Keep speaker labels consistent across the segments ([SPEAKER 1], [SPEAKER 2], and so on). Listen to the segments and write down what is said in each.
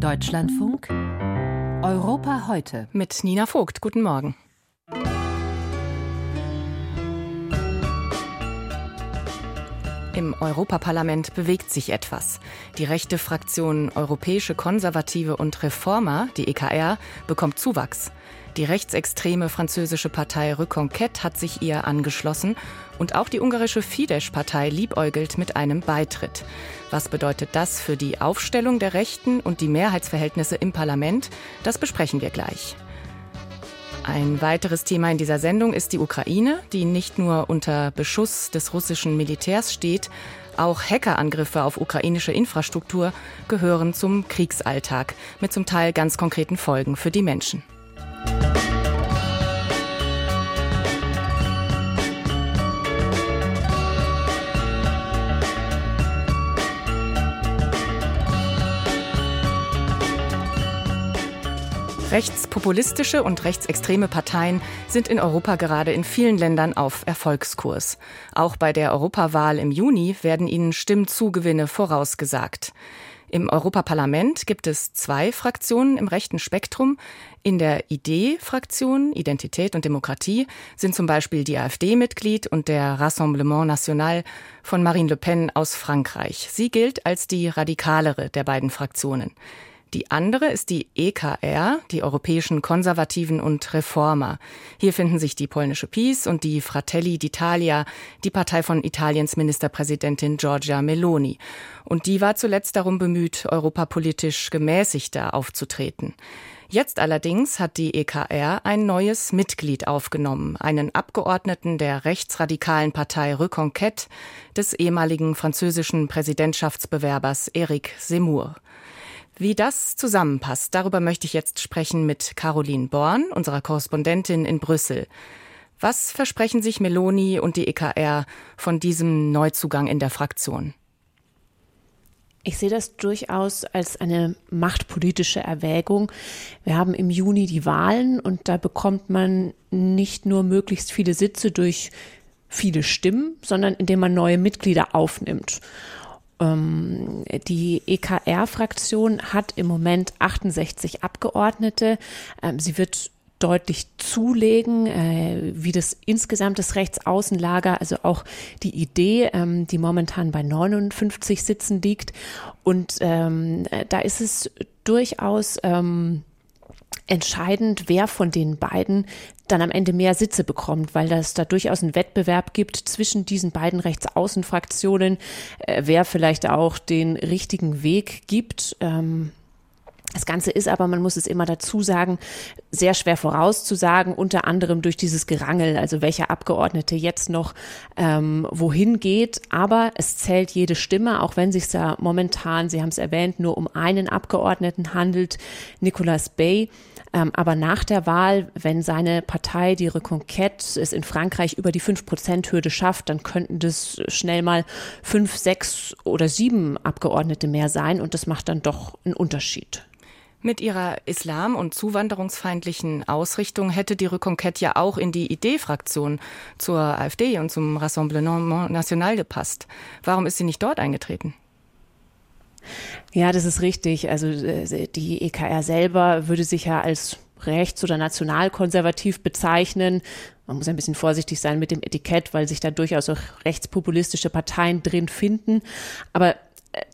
[SPEAKER 1] Deutschlandfunk Europa heute.
[SPEAKER 2] Mit Nina Vogt. Guten Morgen. Im Europaparlament bewegt sich etwas. Die rechte Fraktion Europäische Konservative und Reformer, die EKR, bekommt Zuwachs. Die rechtsextreme französische Partei Reconquête hat sich ihr angeschlossen und auch die ungarische Fidesz-Partei liebäugelt mit einem Beitritt. Was bedeutet das für die Aufstellung der Rechten und die Mehrheitsverhältnisse im Parlament? Das besprechen wir gleich. Ein weiteres Thema in dieser Sendung ist die Ukraine, die nicht nur unter Beschuss des russischen Militärs steht, auch Hackerangriffe auf ukrainische Infrastruktur gehören zum Kriegsalltag mit zum Teil ganz konkreten Folgen für die Menschen. Rechtspopulistische und rechtsextreme Parteien sind in Europa gerade in vielen Ländern auf Erfolgskurs. Auch bei der Europawahl im Juni werden ihnen Stimmzugewinne vorausgesagt. Im Europaparlament gibt es zwei Fraktionen im rechten Spektrum. In der ID-Fraktion Identität und Demokratie sind zum Beispiel die AfD Mitglied und der Rassemblement National von Marine Le Pen aus Frankreich. Sie gilt als die radikalere der beiden Fraktionen. Die andere ist die EKR, die Europäischen Konservativen und Reformer. Hier finden sich die polnische PiS und die Fratelli d'Italia, die Partei von Italiens Ministerpräsidentin Giorgia Meloni. Und die war zuletzt darum bemüht, europapolitisch gemäßigter aufzutreten. Jetzt allerdings hat die EKR ein neues Mitglied aufgenommen, einen Abgeordneten der rechtsradikalen Partei Reconquête des ehemaligen französischen Präsidentschaftsbewerbers Eric Zemmour. Wie das zusammenpasst, darüber möchte ich jetzt sprechen mit Caroline Born, unserer Korrespondentin in Brüssel. Was versprechen sich Meloni und die EKR von diesem Neuzugang in der Fraktion?
[SPEAKER 3] Ich sehe das durchaus als eine machtpolitische Erwägung. Wir haben im Juni die Wahlen und da bekommt man nicht nur möglichst viele Sitze durch viele Stimmen, sondern indem man neue Mitglieder aufnimmt. Ähm, die EKR-Fraktion hat im Moment 68 Abgeordnete. Ähm, sie wird deutlich zulegen, äh, wie das insgesamt das Rechtsaußenlager, also auch die Idee, ähm, die momentan bei 59 Sitzen liegt. Und ähm, da ist es durchaus ähm, entscheidend, wer von den beiden dann am Ende mehr Sitze bekommt, weil das da durchaus einen Wettbewerb gibt zwischen diesen beiden Rechtsaußenfraktionen, äh, wer vielleicht auch den richtigen Weg gibt. Ähm, das Ganze ist aber, man muss es immer dazu sagen, sehr schwer vorauszusagen, unter anderem durch dieses Gerangel, also welcher Abgeordnete jetzt noch ähm, wohin geht. Aber es zählt jede Stimme, auch wenn sich da momentan, Sie haben es erwähnt, nur um einen Abgeordneten handelt, Nicolas Bay. Ähm, aber nach der Wahl, wenn seine Partei, die Reconquête, es in Frankreich über die 5-Prozent-Hürde schafft, dann könnten das schnell mal fünf, sechs oder sieben Abgeordnete mehr sein. Und das macht dann doch einen Unterschied.
[SPEAKER 2] Mit ihrer islam- und zuwanderungsfeindlichen Ausrichtung hätte die Reconquête ja auch in die Idee-Fraktion zur AfD und zum Rassemblement National gepasst. Warum ist sie nicht dort eingetreten?
[SPEAKER 3] Ja, das ist richtig. Also äh, die EKR selber würde sich ja als rechts- oder nationalkonservativ bezeichnen. Man muss ein bisschen vorsichtig sein mit dem Etikett, weil sich da durchaus auch rechtspopulistische Parteien drin finden. Aber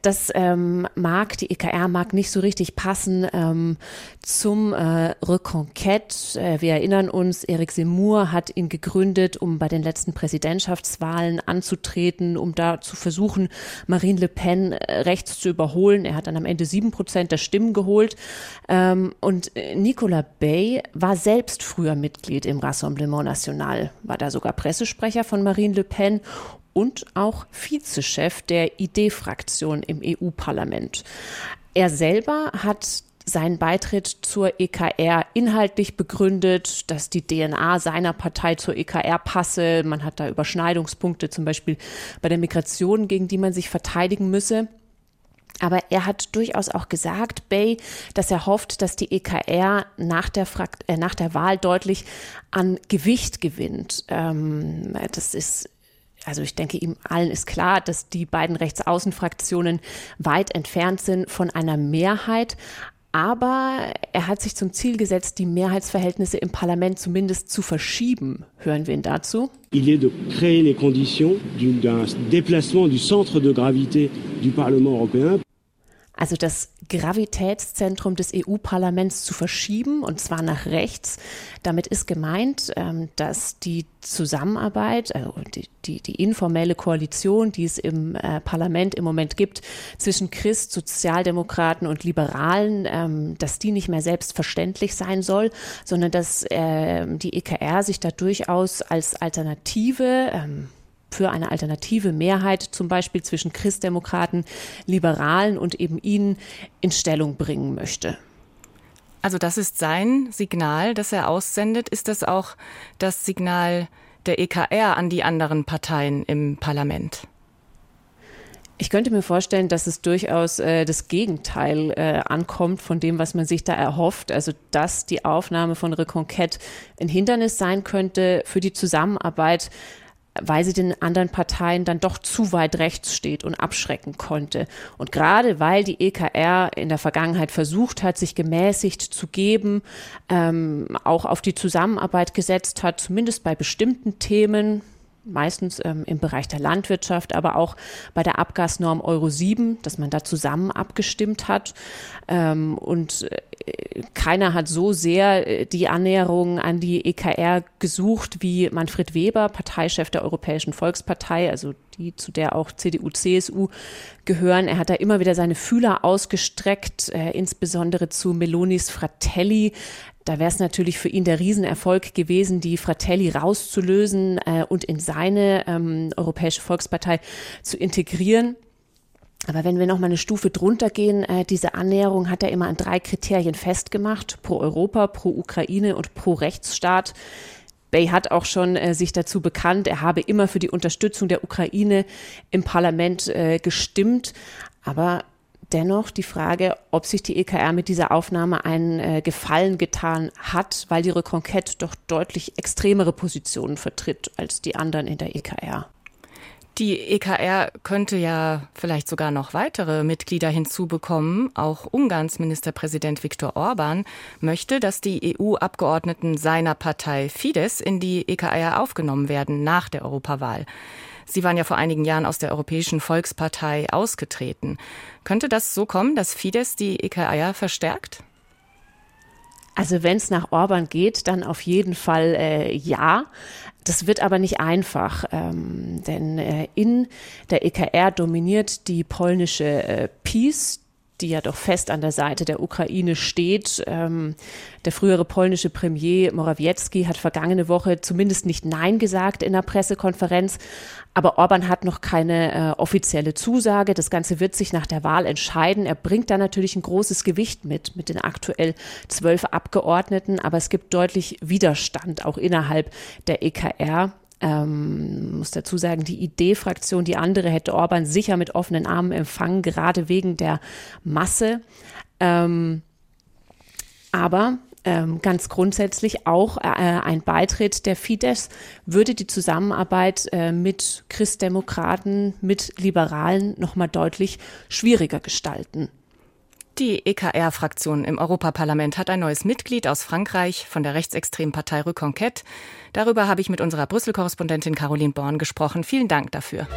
[SPEAKER 3] das ähm, mag, die EKR mag nicht so richtig passen ähm, zum äh, Reconquête. Äh, wir erinnern uns, Eric Zemmour hat ihn gegründet, um bei den letzten Präsidentschaftswahlen anzutreten, um da zu versuchen, Marine Le Pen äh, rechts zu überholen. Er hat dann am Ende sieben Prozent der Stimmen geholt. Ähm, und äh, Nicolas Bay war selbst früher Mitglied im Rassemblement National, war da sogar Pressesprecher von Marine Le Pen und auch Vizechef der ID-Fraktion im EU-Parlament. Er selber hat seinen Beitritt zur EKR inhaltlich begründet, dass die DNA seiner Partei zur EKR passe. Man hat da Überschneidungspunkte, zum Beispiel bei der Migration, gegen die man sich verteidigen müsse. Aber er hat durchaus auch gesagt, Bay, dass er hofft, dass die EKR nach der, Frakt äh, nach der Wahl deutlich an Gewicht gewinnt. Ähm, das ist also ich denke, ihm allen ist klar, dass die beiden Rechtsaußenfraktionen weit entfernt sind von einer Mehrheit. aber er hat sich zum Ziel gesetzt, die Mehrheitsverhältnisse im Parlament zumindest zu verschieben. Hören wir ihn dazu.
[SPEAKER 4] Il est de créer les conditions d'un déplacement du centre de gravité du Parlement européen
[SPEAKER 3] also das Gravitätszentrum des EU-Parlaments zu verschieben, und zwar nach rechts. Damit ist gemeint, ähm, dass die Zusammenarbeit, also die, die, die informelle Koalition, die es im äh, Parlament im Moment gibt, zwischen Christ, Sozialdemokraten und Liberalen, ähm, dass die nicht mehr selbstverständlich sein soll, sondern dass ähm, die EKR sich da durchaus als Alternative für eine alternative Mehrheit, zum Beispiel zwischen Christdemokraten, Liberalen und eben ihnen in Stellung bringen möchte.
[SPEAKER 2] Also das ist sein Signal, das er aussendet. Ist das auch das Signal der EKR an die anderen Parteien im Parlament?
[SPEAKER 3] Ich könnte mir vorstellen, dass es durchaus äh, das Gegenteil äh, ankommt von dem, was man sich da erhofft. Also, dass die Aufnahme von Reconquête ein Hindernis sein könnte für die Zusammenarbeit weil sie den anderen Parteien dann doch zu weit rechts steht und abschrecken konnte. Und gerade weil die EKR in der Vergangenheit versucht hat, sich gemäßigt zu geben, ähm, auch auf die Zusammenarbeit gesetzt hat, zumindest bei bestimmten Themen, meistens ähm, im Bereich der Landwirtschaft, aber auch bei der Abgasnorm Euro 7, dass man da zusammen abgestimmt hat. Ähm, und äh, keiner hat so sehr äh, die Annäherung an die EKR gesucht wie Manfred Weber, Parteichef der Europäischen Volkspartei, also die, zu der auch CDU, CSU gehören. Er hat da immer wieder seine Fühler ausgestreckt, äh, insbesondere zu Melonis Fratelli. Da wäre es natürlich für ihn der Riesenerfolg gewesen, die Fratelli rauszulösen äh, und in seine ähm, Europäische Volkspartei zu integrieren. Aber wenn wir noch mal eine Stufe drunter gehen, äh, diese Annäherung hat er immer an drei Kriterien festgemacht: pro Europa, pro Ukraine und pro Rechtsstaat. Bay hat auch schon äh, sich dazu bekannt, er habe immer für die Unterstützung der Ukraine im Parlament äh, gestimmt. Aber dennoch die Frage, ob sich die EKR mit dieser Aufnahme einen äh, Gefallen getan hat, weil die Reconquête doch deutlich extremere Positionen vertritt als die anderen in der EKR.
[SPEAKER 2] Die EKR könnte ja vielleicht sogar noch weitere Mitglieder hinzubekommen. Auch Ungarns Ministerpräsident Viktor Orban möchte, dass die EU-Abgeordneten seiner Partei Fidesz in die EKR aufgenommen werden nach der Europawahl. Sie waren ja vor einigen Jahren aus der Europäischen Volkspartei ausgetreten. Könnte das so kommen, dass Fidesz die EKR verstärkt?
[SPEAKER 3] Also wenn es nach Orban geht, dann auf jeden Fall äh, ja. Das wird aber nicht einfach, ähm, denn äh, in der EKR dominiert die polnische äh, PiS, die ja doch fest an der Seite der Ukraine steht. Ähm, der frühere polnische Premier Morawiecki hat vergangene Woche zumindest nicht Nein gesagt in der Pressekonferenz, aber Orban hat noch keine äh, offizielle Zusage. Das Ganze wird sich nach der Wahl entscheiden. Er bringt da natürlich ein großes Gewicht mit, mit den aktuell zwölf Abgeordneten, aber es gibt deutlich Widerstand auch innerhalb der EKR. Ähm, muss dazu sagen, die Idee-Fraktion, die andere hätte Orban sicher mit offenen Armen empfangen, gerade wegen der Masse. Ähm, aber ähm, ganz grundsätzlich auch äh, ein Beitritt der Fidesz würde die Zusammenarbeit äh, mit Christdemokraten, mit Liberalen nochmal deutlich schwieriger gestalten.
[SPEAKER 2] Die EKR-Fraktion im Europaparlament hat ein neues Mitglied aus Frankreich von der rechtsextremen Partei Reconquête. Darüber habe ich mit unserer Brüssel-Korrespondentin Caroline Born gesprochen. Vielen Dank dafür.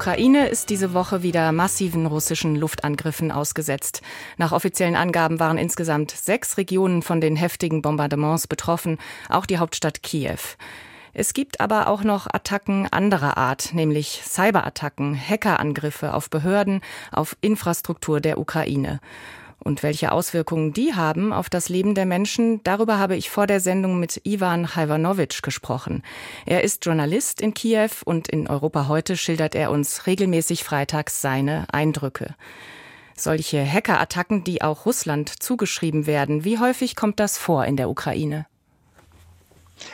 [SPEAKER 2] Ukraine ist diese Woche wieder massiven russischen Luftangriffen ausgesetzt. Nach offiziellen Angaben waren insgesamt sechs Regionen von den heftigen Bombardements betroffen, auch die Hauptstadt Kiew. Es gibt aber auch noch Attacken anderer Art, nämlich Cyberattacken, Hackerangriffe auf Behörden, auf Infrastruktur der Ukraine. Und welche Auswirkungen die haben auf das Leben der Menschen, darüber habe ich vor der Sendung mit Ivan Halvanovic gesprochen. Er ist Journalist in Kiew und in Europa heute schildert er uns regelmäßig freitags seine Eindrücke. Solche Hackerattacken, die auch Russland zugeschrieben werden, wie häufig kommt das vor in der Ukraine?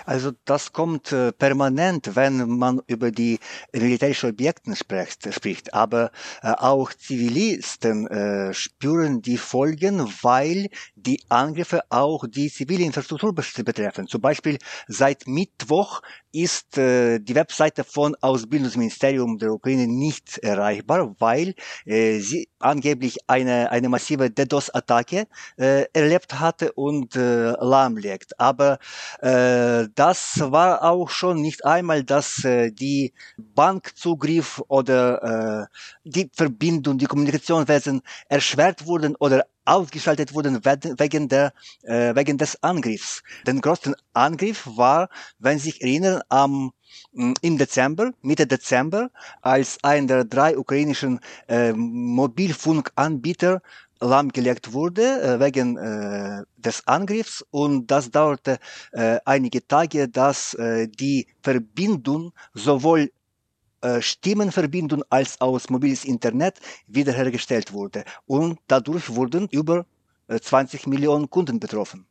[SPEAKER 5] Also das kommt äh, permanent, wenn man über die militärischen Objekte spricht, spricht. Aber äh, auch Zivilisten äh, spüren die Folgen, weil die Angriffe auch die zivile Infrastruktur betreffen. Zum Beispiel seit Mittwoch ist äh, die Webseite von Ausbildungsministerium der Ukraine nicht erreichbar, weil äh, sie angeblich eine, eine massive DDoS-Attacke äh, erlebt hatte und äh, lahmlegt. Aber äh, das war auch schon nicht einmal, dass äh, die Bankzugriff oder äh, die Verbindung, die Kommunikationswesen erschwert wurden oder ausgeschaltet wurden wegen, der, äh, wegen des Angriffs. Den größten Angriff war, wenn Sie sich erinnern, am mm, im Dezember, Mitte Dezember, als ein der drei ukrainischen äh, Mobilfunkanbieter lahmgelegt wurde äh, wegen äh, des Angriffs und das dauerte äh, einige Tage, dass äh, die Verbindung sowohl Stimmenverbindung als auch mobiles Internet wiederhergestellt wurde. Und dadurch wurden über 20 äh, Millionen Kunden betroffen.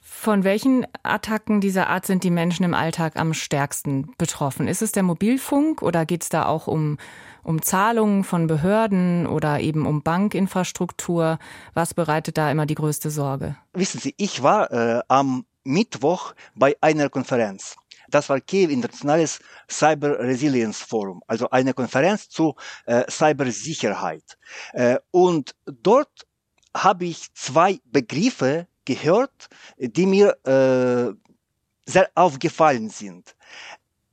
[SPEAKER 2] Von welchen Attacken dieser Art sind die Menschen im Alltag am stärksten betroffen? Ist es der Mobilfunk oder geht es da auch um, um Zahlungen von Behörden oder eben um Bankinfrastruktur? Was bereitet da immer die größte Sorge?
[SPEAKER 5] Wissen Sie, ich war äh, am Mittwoch bei einer Konferenz. Das war Kiew Internationales Cyber Resilience Forum, also eine Konferenz zu äh, Cybersicherheit. Äh, und dort habe ich zwei Begriffe gehört, die mir äh, sehr aufgefallen sind.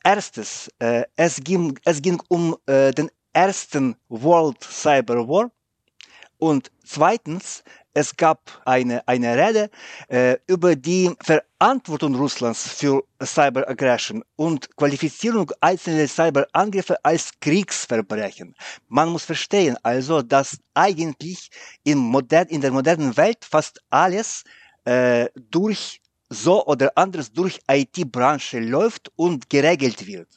[SPEAKER 5] Erstes, äh, es, ging, es ging um äh, den ersten World Cyber War und zweitens, es gab eine, eine Rede äh, über die Verantwortung Russlands für Cyberaggression und Qualifizierung einzelner Cyberangriffe als Kriegsverbrechen. Man muss verstehen also, dass eigentlich in, modern, in der modernen Welt fast alles äh, durch so oder anders durch IT-Branche läuft und geregelt wird.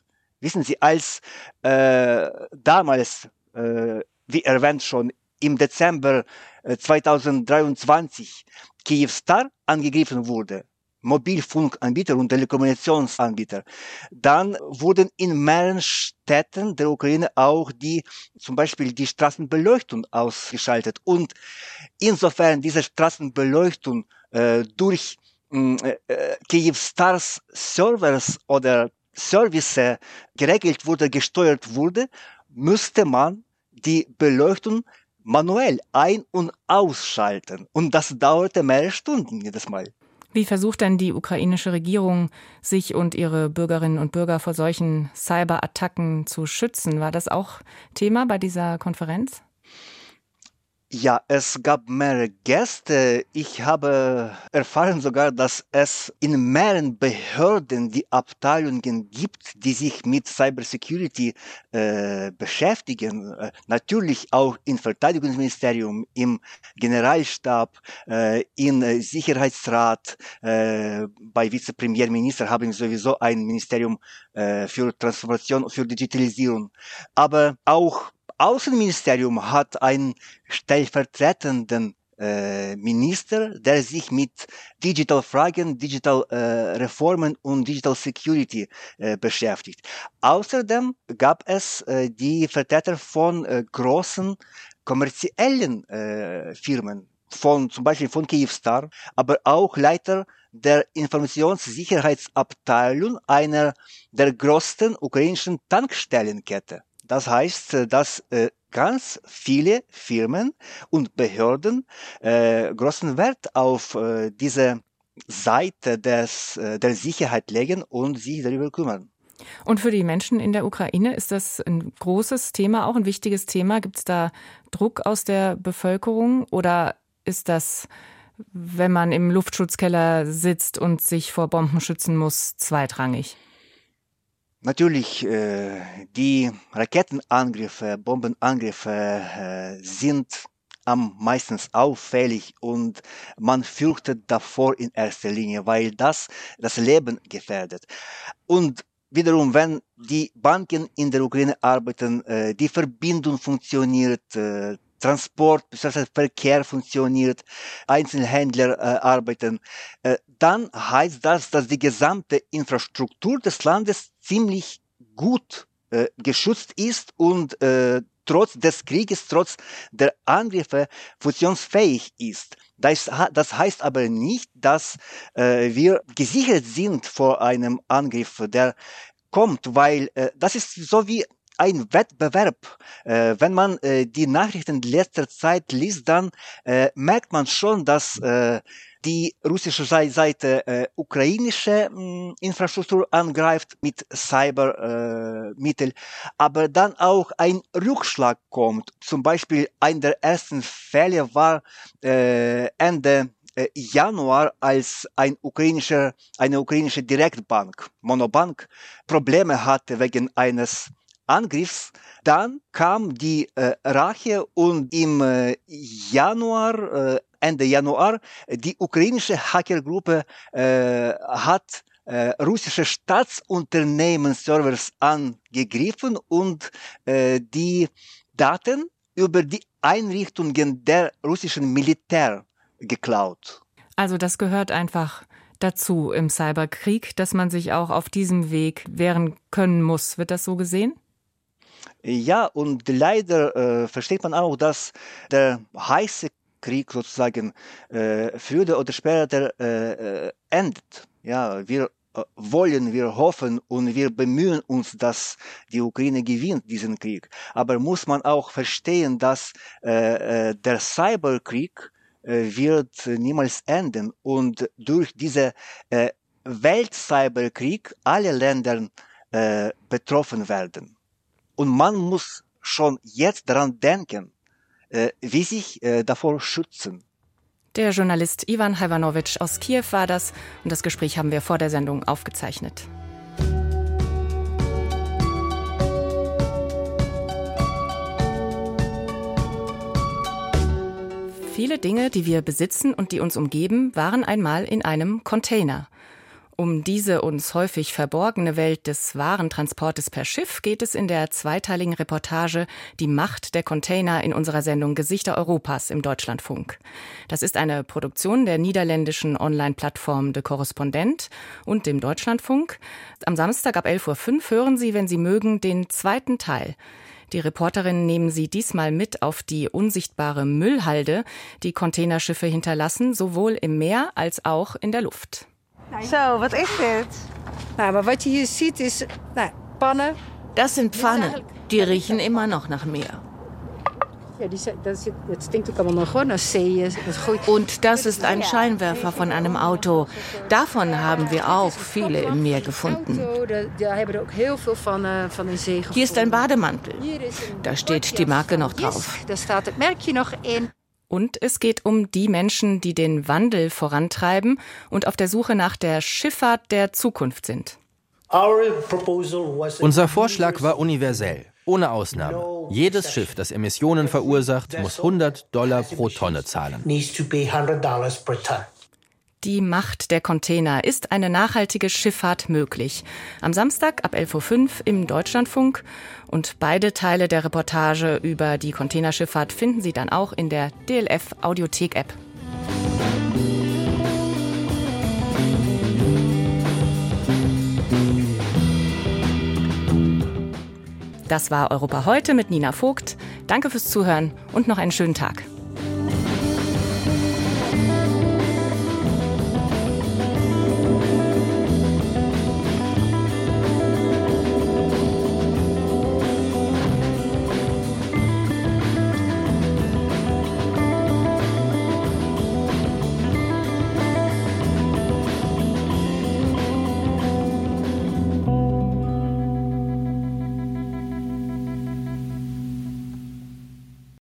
[SPEAKER 5] Wissen Sie, als äh, damals, äh, wie erwähnt schon, im Dezember 2023 äh, Kyivstar angegriffen wurde, Mobilfunkanbieter und Telekommunikationsanbieter, dann wurden in mehreren Städten der Ukraine auch die, zum Beispiel die Straßenbeleuchtung ausgeschaltet. Und insofern diese Straßenbeleuchtung äh, durch mm, äh, Kyivstars Servers oder Service geregelt wurde, gesteuert wurde, müsste man die Beleuchtung manuell ein- und ausschalten. Und das dauerte mehrere Stunden jedes Mal.
[SPEAKER 2] Wie versucht denn die ukrainische Regierung, sich und ihre Bürgerinnen und Bürger vor solchen Cyberattacken zu schützen? War das auch Thema bei dieser Konferenz?
[SPEAKER 5] Ja, es gab mehrere Gäste. Ich habe erfahren sogar, dass es in mehreren Behörden die Abteilungen gibt, die sich mit Cybersecurity äh, beschäftigen. Äh, natürlich auch im Verteidigungsministerium, im Generalstab, äh, im Sicherheitsrat, äh, bei Vizepremierminister haben wir sowieso ein Ministerium äh, für Transformation, für Digitalisierung. Aber auch Außenministerium hat einen stellvertretenden äh, Minister, der sich mit Digital Fragen, Digital äh, Reformen und Digital Security äh, beschäftigt. Außerdem gab es äh, die Vertreter von äh, großen kommerziellen äh, Firmen, von zum Beispiel von Kyivstar, aber auch Leiter der Informationssicherheitsabteilung einer der größten ukrainischen Tankstellenkette. Das heißt, äh, dass äh, ganz viele Firmen und Behörden äh, großen Wert auf diese Seite des, der Sicherheit legen und sich darüber kümmern.
[SPEAKER 2] Und für die Menschen in der Ukraine ist das ein großes Thema, auch ein wichtiges Thema. Gibt es da Druck aus der Bevölkerung oder ist das, wenn man im Luftschutzkeller sitzt und sich vor Bomben schützen muss, zweitrangig?
[SPEAKER 5] Natürlich, äh, die Raketenangriffe, Bombenangriffe äh, sind am meisten auffällig und man fürchtet davor in erster Linie, weil das das Leben gefährdet. Und wiederum, wenn die Banken in der Ukraine arbeiten, äh, die Verbindung funktioniert, äh, Transport, Verkehr funktioniert, Einzelhändler äh, arbeiten, äh, dann heißt das, dass die gesamte Infrastruktur des Landes ziemlich gut äh, geschützt ist und äh, trotz des Krieges, trotz der Angriffe funktionsfähig ist. Das, das heißt aber nicht, dass äh, wir gesichert sind vor einem Angriff, der kommt, weil äh, das ist so wie ein Wettbewerb. Äh, wenn man äh, die Nachrichten letzter Zeit liest, dann äh, merkt man schon, dass äh, die russische Seite äh, ukrainische mh, hm, Infrastruktur angreift mit Cybermitteln, äh, aber dann auch ein Rückschlag kommt. Zum Beispiel ein der ersten Fälle war äh, Ende äh, Januar, als ein ukrainischer, eine ukrainische Direktbank, Monobank, Probleme hatte wegen eines Angriffs. Dann kam die äh, Rache und im äh, Januar, äh, Ende Januar, die ukrainische Hackergruppe äh, hat äh, russische Staatsunternehmen-Servers angegriffen und äh, die Daten über die Einrichtungen der russischen Militär geklaut.
[SPEAKER 2] Also das gehört einfach dazu im Cyberkrieg, dass man sich auch auf diesem Weg wehren können muss. Wird das so gesehen?
[SPEAKER 5] Ja, und leider äh, versteht man auch, dass der heiße Krieg sozusagen äh, früher oder später äh, äh, endet. Ja, wir äh, wollen, wir hoffen und wir bemühen uns, dass die Ukraine gewinnt diesen Krieg. Aber muss man auch verstehen, dass äh, äh der Cyberkrieg äh, wird niemals enden und durch diese äh, Weltcyberkrieg alle Länder äh, betroffen werden. Und man muss schon jetzt daran denken, äh, wie sich äh, davor schützen.
[SPEAKER 2] Der Journalist Ivan Hajvanowitsch aus Kiew war das und das Gespräch haben wir vor der Sendung aufgezeichnet. Viele Dinge, die wir besitzen und die uns umgeben, waren einmal in einem Container. Um diese uns häufig verborgene Welt des Warentransportes per Schiff geht es in der zweiteiligen Reportage Die Macht der Container in unserer Sendung Gesichter Europas im Deutschlandfunk. Das ist eine Produktion der niederländischen Online-Plattform De Korrespondent und dem Deutschlandfunk. Am Samstag ab 11.05 Uhr hören Sie, wenn Sie mögen, den zweiten Teil. Die Reporterinnen nehmen sie diesmal mit auf die unsichtbare Müllhalde, die Containerschiffe hinterlassen, sowohl im Meer als auch in der Luft.
[SPEAKER 6] Zo, wat is dit?
[SPEAKER 7] Nou, maar wat je hier ziet is nou, pannen.
[SPEAKER 6] Das sind Pfannen. Die riechen immer noch nach Meer. Und das ist ein Scheinwerfer von einem Auto. Davon haben wir auch viele im Meer gefunden. Hier ist ein Bademantel. Da steht die Marke noch drauf.
[SPEAKER 2] Und es geht um die Menschen, die den Wandel vorantreiben und auf der Suche nach der Schifffahrt der Zukunft sind.
[SPEAKER 8] Unser Vorschlag war universell, ohne Ausnahme. Jedes Schiff, das Emissionen verursacht, muss 100 Dollar pro Tonne zahlen.
[SPEAKER 2] Die Macht der Container. Ist eine nachhaltige Schifffahrt möglich? Am Samstag ab 11.05 Uhr im Deutschlandfunk. Und beide Teile der Reportage über die Containerschifffahrt finden Sie dann auch in der DLF Audiothek App. Das war Europa heute mit Nina Vogt. Danke fürs Zuhören und noch einen schönen Tag.